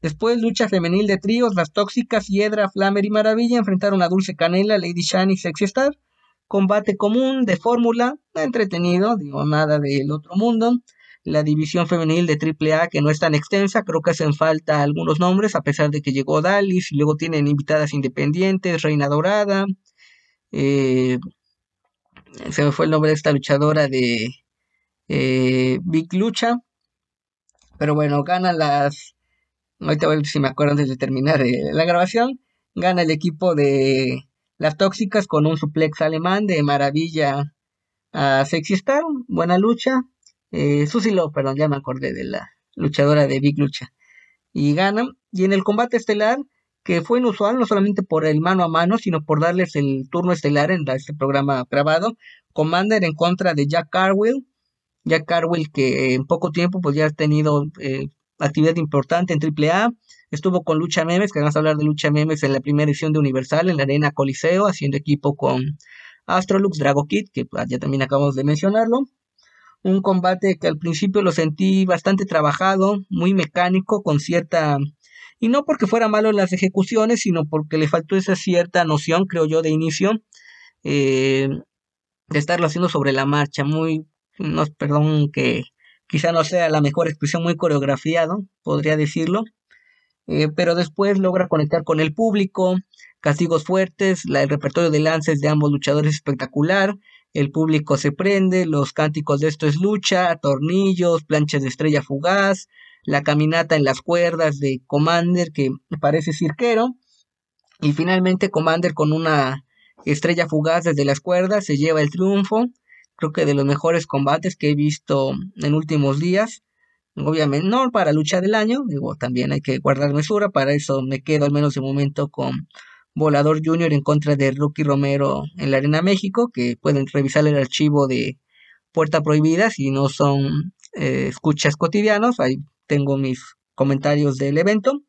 Después, lucha femenil de tríos, las tóxicas, Hiedra, Flamer y Maravilla enfrentaron a Dulce Canela, Lady Shani y Sexy Star. Combate común de fórmula, entretenido, digo, nada del otro mundo. La división femenil de AAA, que no es tan extensa, creo que hacen falta algunos nombres, a pesar de que llegó Dalis, y luego tienen invitadas independientes, Reina Dorada, eh, se me fue el nombre de esta luchadora de eh, Big Lucha, pero bueno, ganan las, ahorita voy a ver si me acuerdo antes de terminar eh, la grabación, gana el equipo de las tóxicas con un suplex alemán de maravilla a Sexy Star. Buena lucha. Eh, Lo, perdón, ya me acordé de la luchadora de Big Lucha. Y ganan. Y en el combate estelar, que fue inusual, no solamente por el mano a mano, sino por darles el turno estelar en este programa grabado. Commander en contra de Jack Carwill. Jack Carwill que en poco tiempo pues ya ha tenido eh, actividad importante en AAA. Estuvo con Lucha Memes, que vamos a hablar de Lucha Memes en la primera edición de Universal, en la Arena Coliseo, haciendo equipo con Astrolux, Drago Kid, que pues, ya también acabamos de mencionarlo. Un combate que al principio lo sentí bastante trabajado, muy mecánico, con cierta... Y no porque fuera malo en las ejecuciones, sino porque le faltó esa cierta noción, creo yo, de inicio, eh, de estarlo haciendo sobre la marcha, muy, no, perdón que quizá no sea la mejor expresión, muy coreografiado, podría decirlo, eh, pero después logra conectar con el público, castigos fuertes, el repertorio de lances de ambos luchadores es espectacular, el público se prende, los cánticos de esto es lucha, tornillos, planchas de estrella fugaz, la caminata en las cuerdas de Commander que parece cirquero, y finalmente Commander con una estrella fugaz desde las cuerdas se lleva el triunfo, creo que de los mejores combates que he visto en últimos días. Obviamente, no para lucha del año, digo, también hay que guardar mesura, para eso me quedo al menos de momento con Volador Junior en contra de Rookie Romero en la Arena México, que pueden revisar el archivo de Puerta Prohibida si no son eh, escuchas cotidianos, ahí tengo mis comentarios del evento,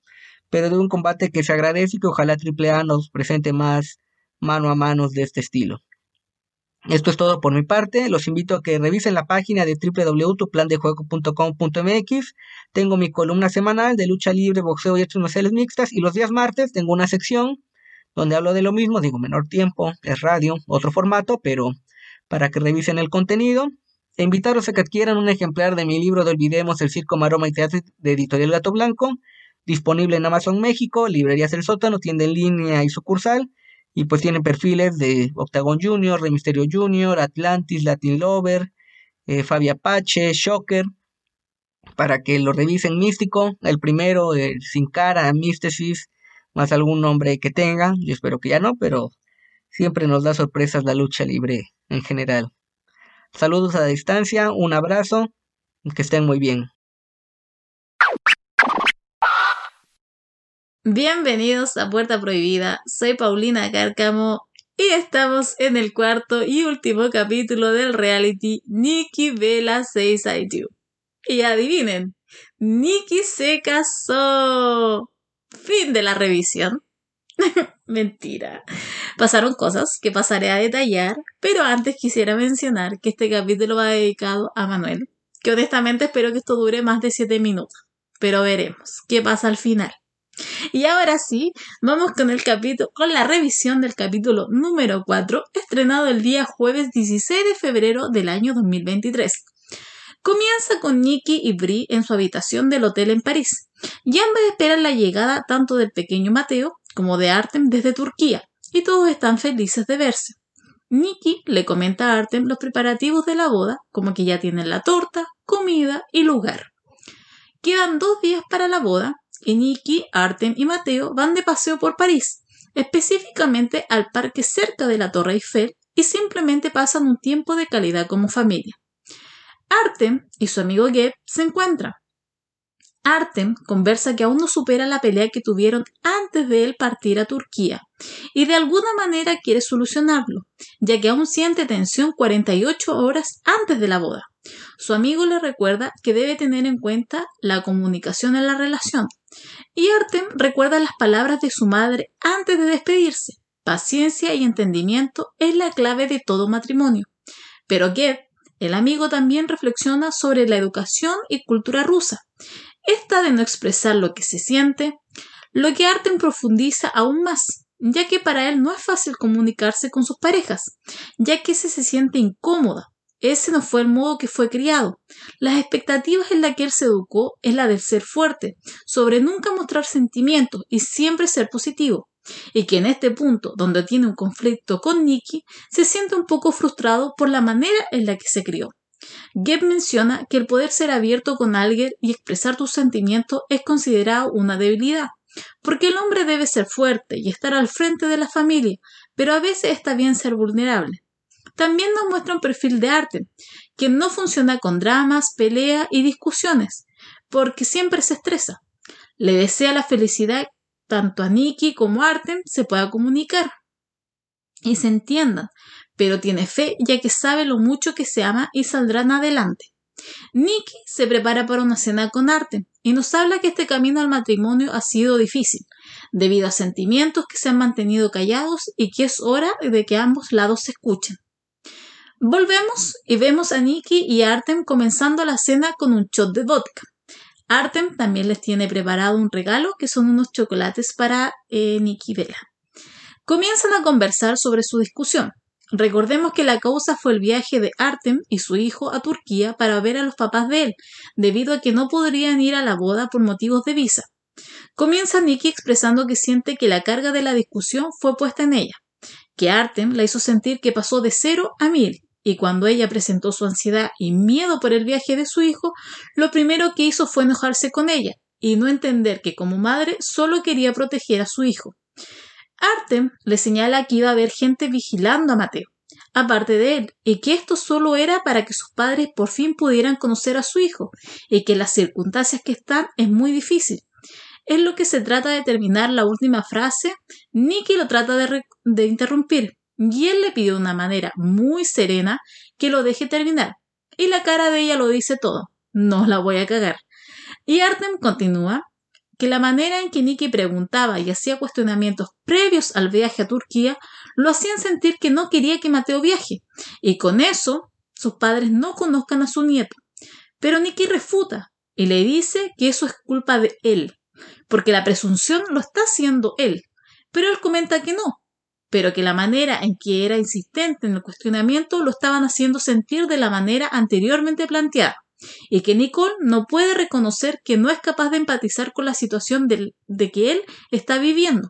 pero de un combate que se agradece y que ojalá AAA nos presente más mano a mano de este estilo. Esto es todo por mi parte. Los invito a que revisen la página de www.tuplandejuego.com.mx. Tengo mi columna semanal de lucha libre, boxeo y artes marciales mixtas. Y los días martes tengo una sección donde hablo de lo mismo, digo menor tiempo, es radio, otro formato, pero para que revisen el contenido. E invitarlos a que adquieran un ejemplar de mi libro de Olvidemos el Circo Maroma y Teatro de Editorial Gato Blanco, disponible en Amazon México, Librerías del Sótano, tienda en línea y sucursal y pues tienen perfiles de Octagon Junior, de Misterio Junior, Atlantis, Latin Lover, eh, Fabi Apache, Shocker, para que lo revisen místico. El primero, Sin Cara, Místesis, más algún nombre que tenga. Yo espero que ya no, pero siempre nos da sorpresas la lucha libre en general. Saludos a distancia, un abrazo, que estén muy bien. Bienvenidos a Puerta Prohibida, soy Paulina Cárcamo y estamos en el cuarto y último capítulo del reality Nikki Vela Says I Do. Y adivinen, Nikki se casó. Fin de la revisión. Mentira. Pasaron cosas que pasaré a detallar, pero antes quisiera mencionar que este capítulo va dedicado a Manuel, que honestamente espero que esto dure más de 7 minutos, pero veremos qué pasa al final. Y ahora sí, vamos con el capítulo, con la revisión del capítulo número 4, estrenado el día jueves 16 de febrero del año 2023. Comienza con Nicky y Brie en su habitación del hotel en París, y ambas esperan la llegada tanto del pequeño Mateo como de Artem desde Turquía, y todos están felices de verse. Nicky le comenta a Artem los preparativos de la boda, como que ya tienen la torta, comida y lugar. Quedan dos días para la boda y Nicky, Artem y Mateo van de paseo por París, específicamente al parque cerca de la Torre Eiffel y simplemente pasan un tiempo de calidad como familia. Artem y su amigo Geb se encuentran. Artem conversa que aún no supera la pelea que tuvieron antes de él partir a Turquía y de alguna manera quiere solucionarlo, ya que aún siente tensión 48 horas antes de la boda. Su amigo le recuerda que debe tener en cuenta la comunicación en la relación. Y Artem recuerda las palabras de su madre antes de despedirse. Paciencia y entendimiento es la clave de todo matrimonio. Pero Geb, el amigo, también reflexiona sobre la educación y cultura rusa. Esta de no expresar lo que se siente, lo que Artem profundiza aún más, ya que para él no es fácil comunicarse con sus parejas, ya que se, se siente incómoda ese no fue el modo que fue criado. Las expectativas en las que él se educó es la del ser fuerte, sobre nunca mostrar sentimientos y siempre ser positivo. Y que en este punto, donde tiene un conflicto con Nicky, se siente un poco frustrado por la manera en la que se crió. Geb menciona que el poder ser abierto con alguien y expresar tus sentimientos es considerado una debilidad, porque el hombre debe ser fuerte y estar al frente de la familia, pero a veces está bien ser vulnerable. También nos muestra un perfil de arte, que no funciona con dramas, peleas y discusiones, porque siempre se estresa. Le desea la felicidad tanto a Nikki como a Artem se pueda comunicar y se entiendan, pero tiene fe ya que sabe lo mucho que se ama y saldrán adelante. Nikki se prepara para una cena con Artem y nos habla que este camino al matrimonio ha sido difícil, debido a sentimientos que se han mantenido callados y que es hora de que ambos lados se escuchen. Volvemos y vemos a Nikki y Artem comenzando la cena con un shot de vodka. Artem también les tiene preparado un regalo que son unos chocolates para eh, Nikki y Bella. Comienzan a conversar sobre su discusión. Recordemos que la causa fue el viaje de Artem y su hijo a Turquía para ver a los papás de él, debido a que no podrían ir a la boda por motivos de visa. Comienza Nikki expresando que siente que la carga de la discusión fue puesta en ella, que Artem la hizo sentir que pasó de cero a mil y cuando ella presentó su ansiedad y miedo por el viaje de su hijo, lo primero que hizo fue enojarse con ella y no entender que como madre solo quería proteger a su hijo. Artem le señala que iba a haber gente vigilando a Mateo, aparte de él, y que esto solo era para que sus padres por fin pudieran conocer a su hijo, y que las circunstancias que están es muy difícil. Es lo que se trata de terminar la última frase, Nicky lo trata de, de interrumpir, y él le pide de una manera muy serena que lo deje terminar. Y la cara de ella lo dice todo. No la voy a cagar. Y Artem continúa que la manera en que Nicky preguntaba y hacía cuestionamientos previos al viaje a Turquía lo hacían sentir que no quería que Mateo viaje, y con eso sus padres no conozcan a su nieto. Pero Nicky refuta y le dice que eso es culpa de él, porque la presunción lo está haciendo él. Pero él comenta que no, pero que la manera en que era insistente en el cuestionamiento lo estaban haciendo sentir de la manera anteriormente planteada, y que Nicole no puede reconocer que no es capaz de empatizar con la situación de, que él está viviendo,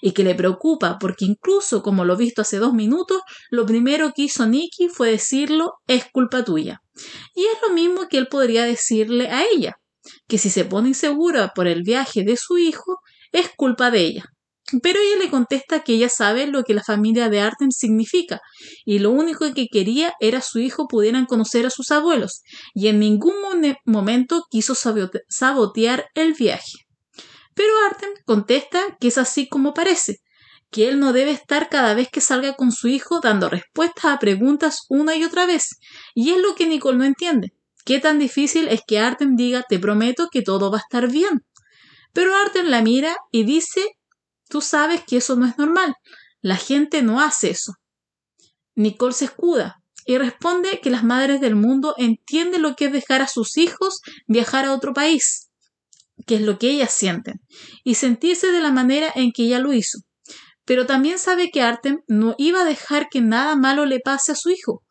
y que le preocupa porque incluso como lo visto hace dos minutos, lo primero que hizo Nicky fue decirlo es culpa tuya. Y es lo mismo que él podría decirle a ella, que si se pone insegura por el viaje de su hijo, es culpa de ella. Pero ella le contesta que ella sabe lo que la familia de Artem significa, y lo único que quería era su hijo pudieran conocer a sus abuelos, y en ningún momento quiso sabotear el viaje. Pero Artem contesta que es así como parece, que él no debe estar cada vez que salga con su hijo dando respuestas a preguntas una y otra vez, y es lo que Nicole no entiende. ¿Qué tan difícil es que Artem diga te prometo que todo va a estar bien? Pero Artem la mira y dice Tú sabes que eso no es normal. La gente no hace eso. Nicole se escuda y responde que las madres del mundo entienden lo que es dejar a sus hijos viajar a otro país. qué es lo que ellas sienten, y sentirse de la manera en que ella lo hizo. Pero también sabe que Artem no iba a dejar que nada malo le pase a su hijo.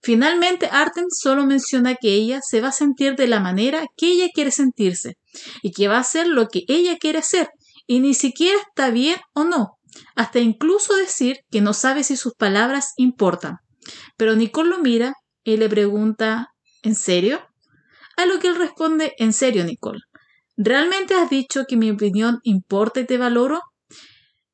Finalmente, Artem solo menciona que ella se va a sentir de la manera que ella quiere sentirse, y que va a hacer lo que ella quiere hacer, y ni siquiera está bien o no, hasta incluso decir que no sabe si sus palabras importan. Pero Nicole lo mira y le pregunta ¿En serio? A lo que él responde En serio, Nicole. ¿Realmente has dicho que mi opinión importa y te valoro?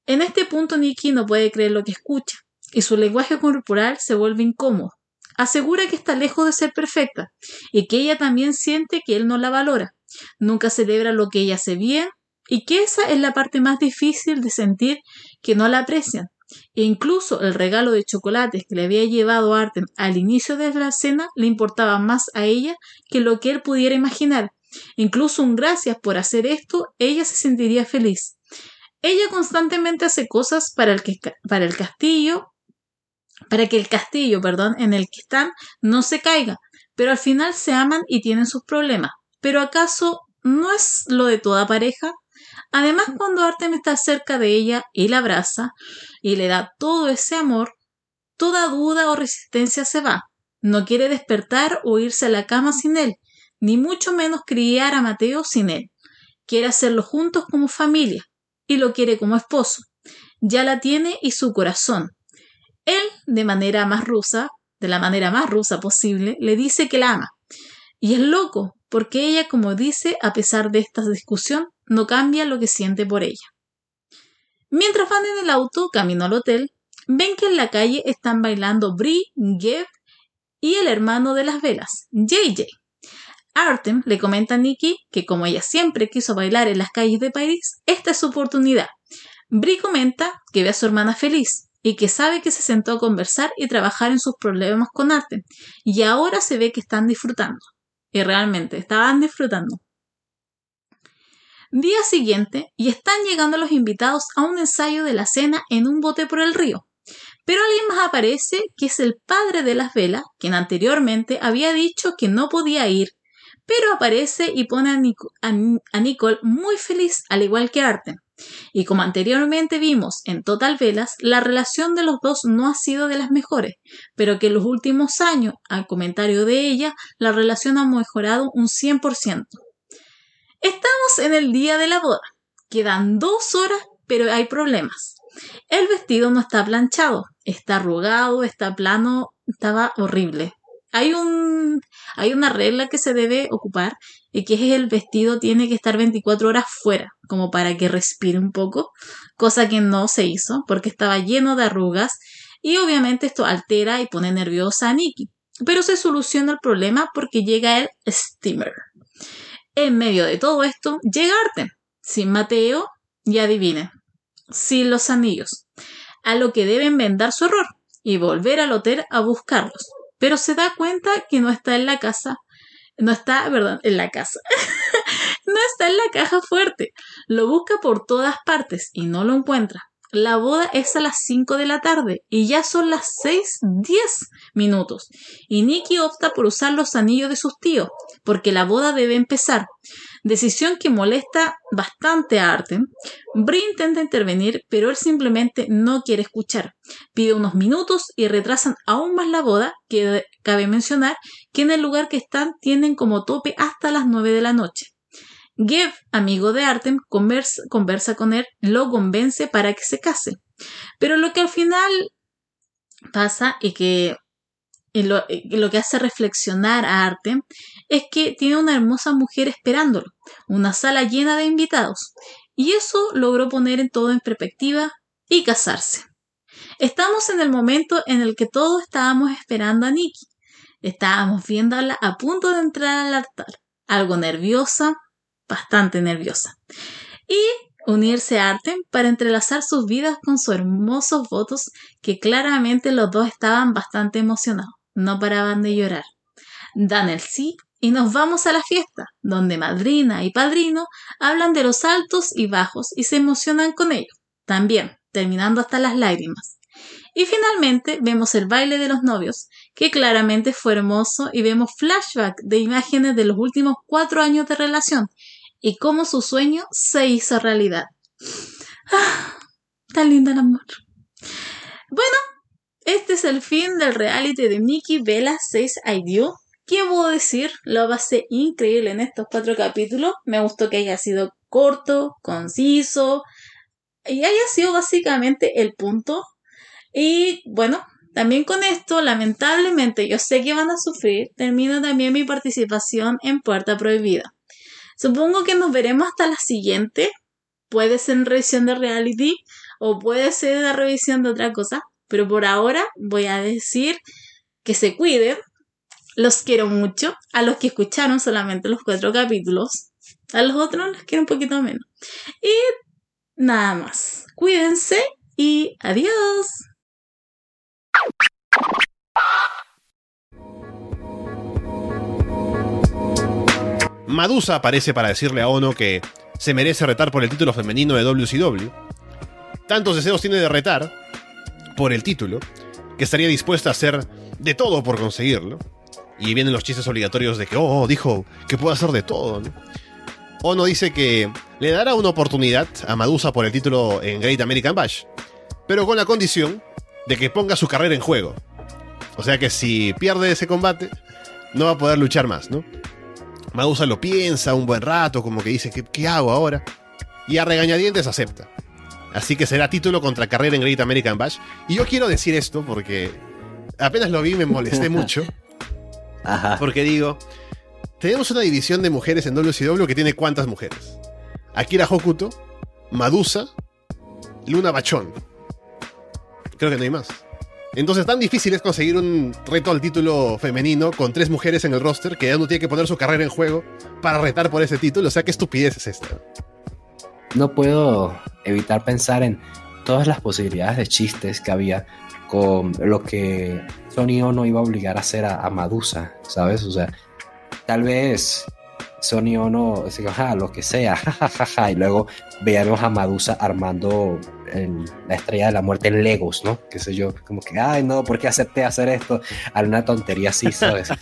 En este punto Nicky no puede creer lo que escucha, y su lenguaje corporal se vuelve incómodo. Asegura que está lejos de ser perfecta, y que ella también siente que él no la valora. Nunca celebra lo que ella hace bien, y que esa es la parte más difícil de sentir que no la aprecian. E incluso el regalo de chocolates que le había llevado Artem al inicio de la cena le importaba más a ella que lo que él pudiera imaginar. Incluso un gracias por hacer esto, ella se sentiría feliz. Ella constantemente hace cosas para el, que, para el castillo, para que el castillo, perdón, en el que están no se caiga, pero al final se aman y tienen sus problemas. Pero ¿acaso no es lo de toda pareja? Además, cuando Artem está cerca de ella y la abraza y le da todo ese amor, toda duda o resistencia se va. No quiere despertar o irse a la cama sin él, ni mucho menos criar a Mateo sin él. Quiere hacerlo juntos como familia y lo quiere como esposo. Ya la tiene y su corazón. Él, de manera más rusa, de la manera más rusa posible, le dice que la ama. Y es loco, porque ella, como dice, a pesar de esta discusión, no cambia lo que siente por ella. Mientras van en el auto camino al hotel, ven que en la calle están bailando Brie, Geb y el hermano de las velas, JJ. Artem le comenta a Nikki que como ella siempre quiso bailar en las calles de París, esta es su oportunidad. Brie comenta que ve a su hermana feliz y que sabe que se sentó a conversar y trabajar en sus problemas con Artem, y ahora se ve que están disfrutando. Y realmente estaban disfrutando. Día siguiente, y están llegando los invitados a un ensayo de la cena en un bote por el río. Pero alguien más aparece, que es el padre de las velas, quien anteriormente había dicho que no podía ir, pero aparece y pone a, Nicole muy feliz, al igual que Artem. Y como anteriormente vimos en Total Velas, la relación de los dos no ha sido de las mejores, pero que en los últimos años, al comentario de ella, la relación ha mejorado un 100%. Estamos en el día de la boda. Quedan dos horas, pero hay problemas. El vestido no está planchado, está arrugado, está plano, estaba horrible. Hay un hay una regla que se debe ocupar y que es el vestido tiene que estar 24 horas fuera, como para que respire un poco, cosa que no se hizo porque estaba lleno de arrugas y obviamente esto altera y pone nerviosa a Nikki. Pero se soluciona el problema porque llega el steamer. En medio de todo esto, llega Artem, sin Mateo, y adivinen, sin los anillos, a lo que deben vendar su error y volver al hotel a buscarlos. Pero se da cuenta que no está en la casa, no está, perdón, en la casa, no está en la caja fuerte. Lo busca por todas partes y no lo encuentra. La boda es a las 5 de la tarde y ya son las 6.10 minutos. Y Nicky opta por usar los anillos de sus tíos, porque la boda debe empezar. Decisión que molesta bastante a Artem. Brie intenta intervenir, pero él simplemente no quiere escuchar. Pide unos minutos y retrasan aún más la boda, que cabe mencionar que en el lugar que están tienen como tope hasta las 9 de la noche. Gev, amigo de Artem, conversa, con él, lo convence para que se case. Pero lo que al final pasa y que lo, lo, que hace reflexionar a Artem es que tiene una hermosa mujer esperándolo, una sala llena de invitados, y eso logró poner en todo en perspectiva y casarse. Estamos en el momento en el que todos estábamos esperando a Nikki. Estábamos viéndola a punto de entrar al altar, algo nerviosa, bastante nerviosa. Y unirse a Artem para entrelazar sus vidas con sus hermosos votos que claramente los dos estaban bastante emocionados, no paraban de llorar. Dan el sí y nos vamos a la fiesta, donde madrina y padrino hablan de los altos y bajos y se emocionan con ellos, también terminando hasta las lágrimas. Y finalmente vemos el baile de los novios, que claramente fue hermoso y vemos flashback de imágenes de los últimos cuatro años de relación, y cómo su sueño se hizo realidad. Ah, tan lindo el amor. Bueno, este es el fin del reality de Nikki Vela 6 I Do. ¿Qué puedo decir? Lo pasé increíble en estos cuatro capítulos. Me gustó que haya sido corto, conciso y haya sido básicamente el punto. Y bueno, también con esto, lamentablemente, yo sé que van a sufrir. Termino también mi participación en Puerta Prohibida. Supongo que nos veremos hasta la siguiente. Puede ser en revisión de reality o puede ser la revisión de otra cosa. Pero por ahora voy a decir que se cuiden. Los quiero mucho. A los que escucharon solamente los cuatro capítulos. A los otros los quiero un poquito menos. Y nada más. Cuídense y adiós. Madusa aparece para decirle a Ono que se merece retar por el título femenino de WCW. Tantos deseos tiene de retar por el título que estaría dispuesta a hacer de todo por conseguirlo. Y vienen los chistes obligatorios de que, oh, dijo que puede hacer de todo. Ono dice que le dará una oportunidad a Madusa por el título en Great American Bash, pero con la condición de que ponga su carrera en juego. O sea que si pierde ese combate, no va a poder luchar más, ¿no? Madusa lo piensa un buen rato, como que dice, ¿qué, qué hago ahora? Y a regañadientes acepta. Así que será título contra carrera en Great American Bash. Y yo quiero decir esto porque apenas lo vi me molesté mucho. Ajá. Porque digo, tenemos una división de mujeres en WCW que tiene cuántas mujeres? Akira Hokuto, Madusa, Luna Bachón. Creo que no hay más. Entonces, tan difícil es conseguir un reto al título femenino con tres mujeres en el roster que ya uno tiene que poner su carrera en juego para retar por ese título. O sea, qué estupidez es esta. No puedo evitar pensar en todas las posibilidades de chistes que había con lo que Sony Ono iba a obligar a hacer a, Madusa, ¿sabes? O sea, tal vez Sony Ono diga, "Ja, lo que sea, y luego veamos a Madusa armando el- la estrella de la muerte en Legos, ¿no? Qué sé yo, como que, ay, no, ¿por qué acepté hacer esto? A una tontería así, ¿sabes? Al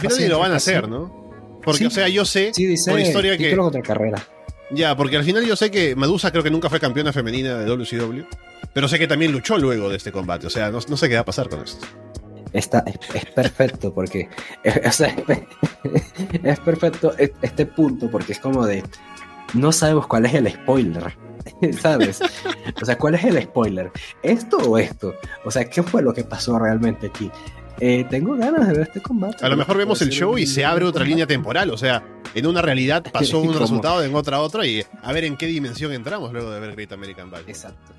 final ni lo van a hacer, ¿no? Porque, Sí. o sea, yo sé Sí, dice por historia que. contra carrera. Ya, porque al final yo sé que Medusa creo que nunca fue campeona femenina de WCW. Pero sé que también luchó luego de este combate. O sea, no, no sé qué va a pasar con esto. Está, es, es perfecto porque es, o sea, es perfecto es- este punto porque es como de no sabemos cuál es el spoiler sabes o sea cuál es el spoiler esto o esto o sea qué fue lo que pasó realmente aquí Eh, tengo ganas de ver este combate A lo mejor vemos el show y se abre otra línea temporal. O sea, en una realidad pasó un ¿Cómo? resultado, en otra otra. Y a ver en qué dimensión entramos luego de ver Great American Bash. exacto